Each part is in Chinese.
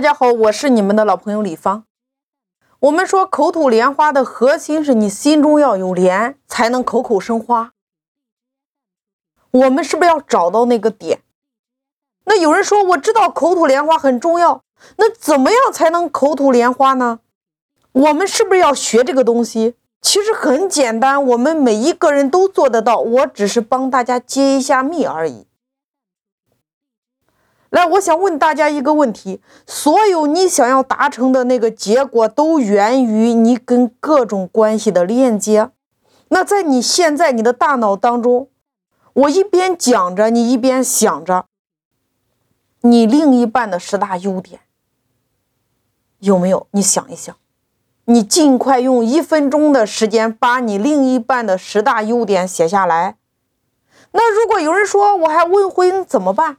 大家好，我是你们的老朋友李芳。我们说口吐莲花的核心是你心中要有莲，才能口口生花。我们是不是要找到那个点？那有人说我知道口吐莲花很重要，那怎么样才能口吐莲花呢？我们是不是要学这个东西？其实很简单，我们每一个人都做得到，我只是帮大家揭一下秘而已。来，我想问大家一个问题：所有你想要达成的那个结果，都源于你跟各种关系的链接。那在你现在你的大脑当中，我一边讲着，你一边想着你另一半的十大优点，有没有？你想一想，你尽快用一分钟的时间把你另一半的十大优点写下来。那如果有人说我还未婚怎么办？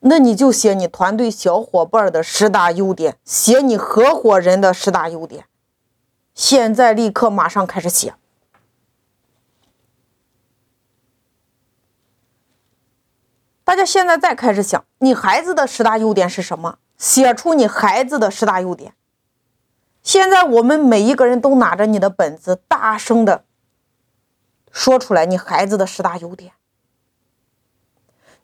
那你就写你团队小伙伴的十大优点，写你合伙人的十大优点。现在立刻马上开始写。大家现在再开始想，你孩子的十大优点是什么？写出你孩子的十大优点。现在我们每一个人都拿着你的本子，大声的说出来你孩子的十大优点。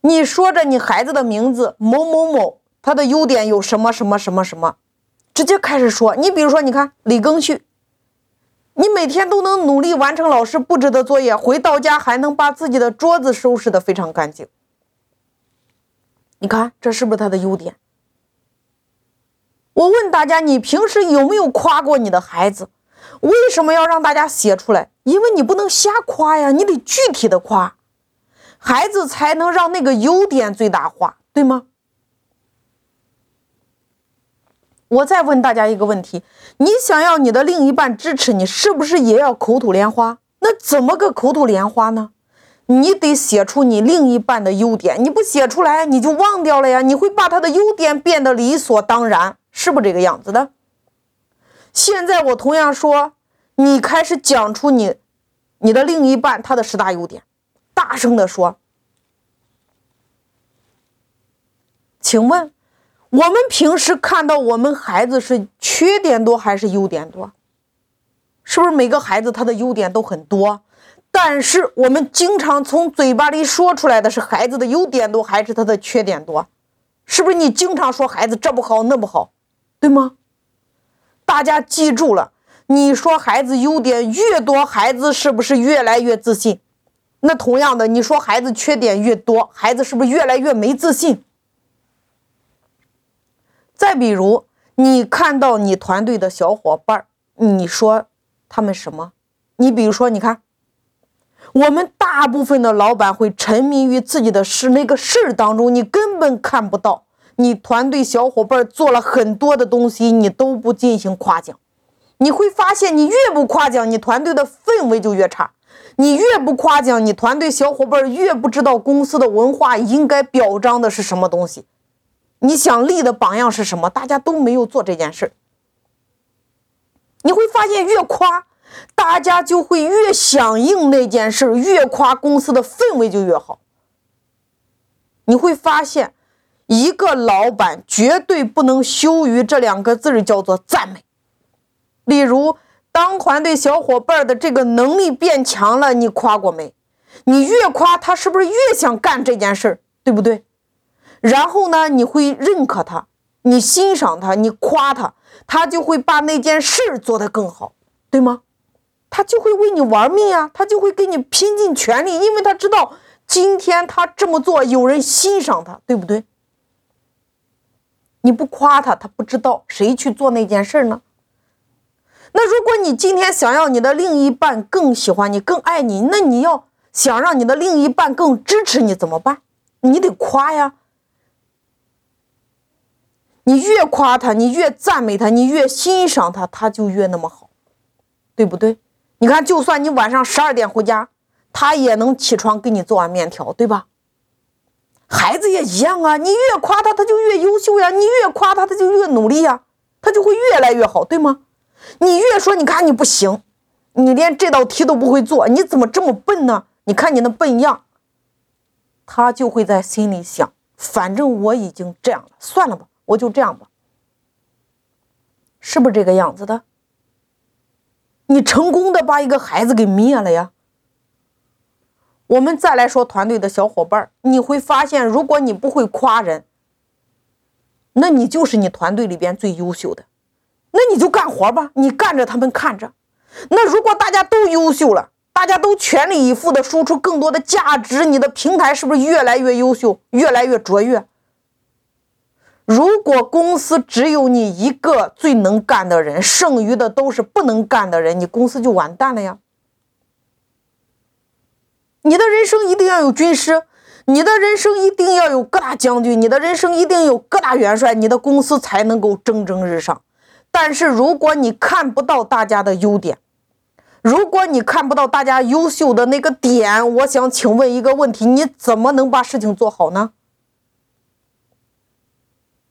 你说着你孩子的名字某某某，他的优点有什么什么什么什么，直接开始说。你比如说，你看李庚旭，你每天都能努力完成老师布置的作业，回到家还能把自己的桌子收拾的非常干净。你看这是不是他的优点？我问大家，你平时有没有夸过你的孩子？为什么要让大家写出来？因为你不能瞎夸呀，你得具体的夸。孩子才能让那个优点最大化，对吗？我再问大家一个问题：你想要你的另一半支持你，是不是也要口吐莲花？那怎么个口吐莲花呢？你得写出你另一半的优点，你不写出来，你就忘掉了呀。你会把他的优点变得理所当然，是不这个样子的？现在我同样说，你开始讲出你你的另一半他的十大优点。大声的说：“请问，我们平时看到我们孩子是缺点多还是优点多？是不是每个孩子他的优点都很多？但是我们经常从嘴巴里说出来的是孩子的优点多还是他的缺点多？是不是你经常说孩子这不好那不好，对吗？大家记住了，你说孩子优点越多，孩子是不是越来越自信？”那同样的，你说孩子缺点越多，孩子是不是越来越没自信？再比如，你看到你团队的小伙伴，你说他们什么？你比如说，你看，我们大部分的老板会沉迷于自己的事，那个事儿当中，你根本看不到你团队小伙伴做了很多的东西，你都不进行夸奖。你会发现，你越不夸奖，你团队的氛围就越差。你越不夸奖你团队小伙伴，越不知道公司的文化应该表彰的是什么东西。你想立的榜样是什么？大家都没有做这件事你会发现，越夸，大家就会越响应那件事越夸，公司的氛围就越好。你会发现，一个老板绝对不能羞于这两个字叫做赞美。例如。当团队小伙伴的这个能力变强了，你夸过没？你越夸他，是不是越想干这件事，对不对？然后呢，你会认可他，你欣赏他，你夸他，他就会把那件事做得更好，对吗？他就会为你玩命啊，他就会给你拼尽全力，因为他知道今天他这么做有人欣赏他，对不对？你不夸他，他不知道谁去做那件事呢？那如果你今天想要你的另一半更喜欢你、更爱你，那你要想让你的另一半更支持你怎么办？你得夸呀！你越夸他，你越赞美他，你越欣赏他，他就越那么好，对不对？你看，就算你晚上十二点回家，他也能起床给你做碗面条，对吧？孩子也一样啊，你越夸他，他就越优秀呀；你越夸他，他就越努力呀，他就会越来越好，对吗？你越说，你看你不行，你连这道题都不会做，你怎么这么笨呢？你看你那笨样，他就会在心里想，反正我已经这样了，算了吧，我就这样吧，是不是这个样子的？你成功的把一个孩子给灭了呀。我们再来说团队的小伙伴，你会发现，如果你不会夸人，那你就是你团队里边最优秀的，那你就干活吧，你干着他们看着。那如果大家都优秀了，大家都全力以赴的输出更多的价值，你的平台是不是越来越优秀，越来越卓越？如果公司只有你一个最能干的人，剩余的都是不能干的人，你公司就完蛋了呀！你的人生一定要有军师，你的人生一定要有各大将军，你的人生一定有各大元帅，你的公司才能够蒸蒸日上。但是如果你看不到大家的优点，如果你看不到大家优秀的那个点，我想请问一个问题：你怎么能把事情做好呢？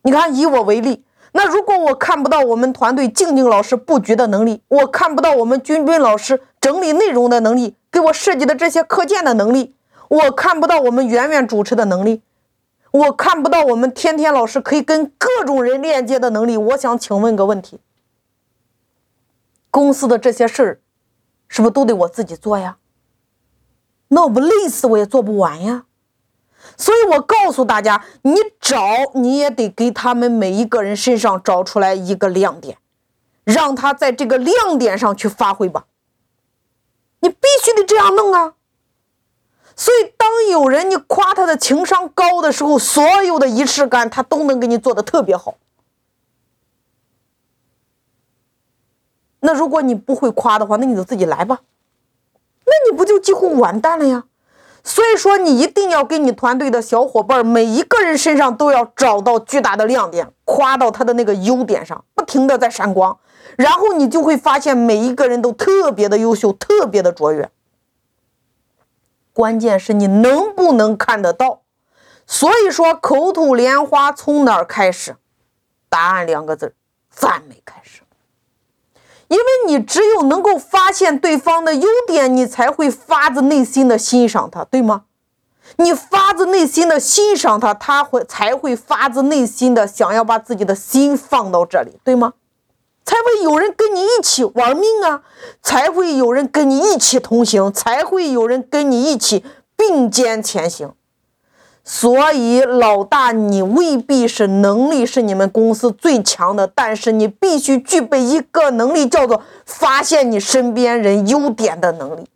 你看，以我为例，那如果我看不到我们团队静静老师布局的能力，我看不到我们君君老师整理内容的能力，给我设计的这些课件的能力，我看不到我们圆圆主持的能力，我看不到我们天天老师可以跟各种人链接的能力，我想请问个问题：公司的这些事儿，是不是都得我自己做呀？那我不累死我也做不完呀。所以我告诉大家，你找你也得给他们每一个人身上找出来一个亮点，让他在这个亮点上去发挥吧。你必须得这样弄啊。所以，当有人你夸他的情商高的时候，所有的仪式感他都能给你做的特别好。那如果你不会夸的话，那你就自己来吧。那你不就几乎完蛋了呀？所以说，你一定要给你团队的小伙伴每一个人身上都要找到巨大的亮点，夸到他的那个优点上，不停的在闪光，然后你就会发现每一个人都特别的优秀，特别的卓越。关键是你能不能看得到？所以说，口吐莲花从哪儿开始？答案两个字：赞美开始。因为你只有能够发现对方的优点，你才会发自内心的欣赏他，对吗？你发自内心的欣赏他，他会才会发自内心的想要把自己的心放到这里，对吗？才会有人跟你一起玩命啊，才会有人跟你一起同行，才会有人跟你一起并肩前行。所以，老大，你未必是能力是你们公司最强的，但是你必须具备一个能力，叫做发现你身边人优点的能力，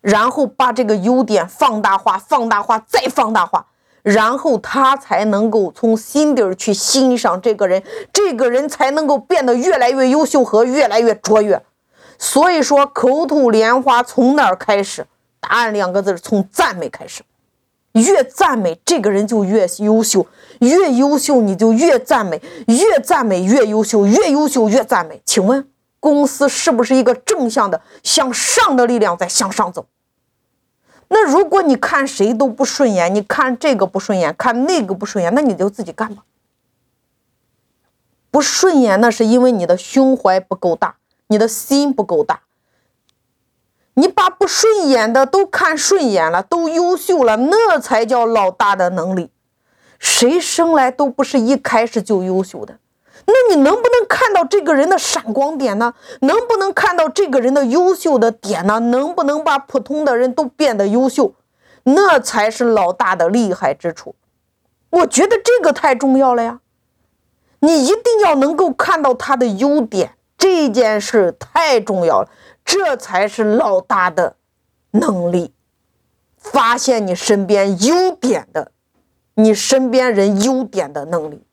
然后把这个优点放大化、放大化、再放大化，然后他才能够从心底儿去欣赏这个人，这个人才能够变得越来越优秀和越来越卓越。所以说，口吐莲花从哪儿开始？答案两个字：从赞美开始。越赞美这个人就越优秀，越优秀你就越赞美，越赞美越优秀，越优秀越赞美。请问公司是不是一个正向的向上的力量在向上走？那如果你看谁都不顺眼，你看这个不顺眼，看那个不顺眼，那你就自己干吧。不顺眼那是因为你的胸怀不够大，你的心不够大。你把不顺眼的都看顺眼了，都优秀了，那才叫老大的能力。谁生来都不是一开始就优秀的，那你能不能看到这个人的闪光点呢？能不能看到这个人的优秀的点呢？能不能把普通的人都变得优秀？那才是老大的厉害之处。我觉得这个太重要了呀！你一定要能够看到他的优点，这件事太重要了。这才是老大的能力，发现你身边优点的，你身边人优点的能力。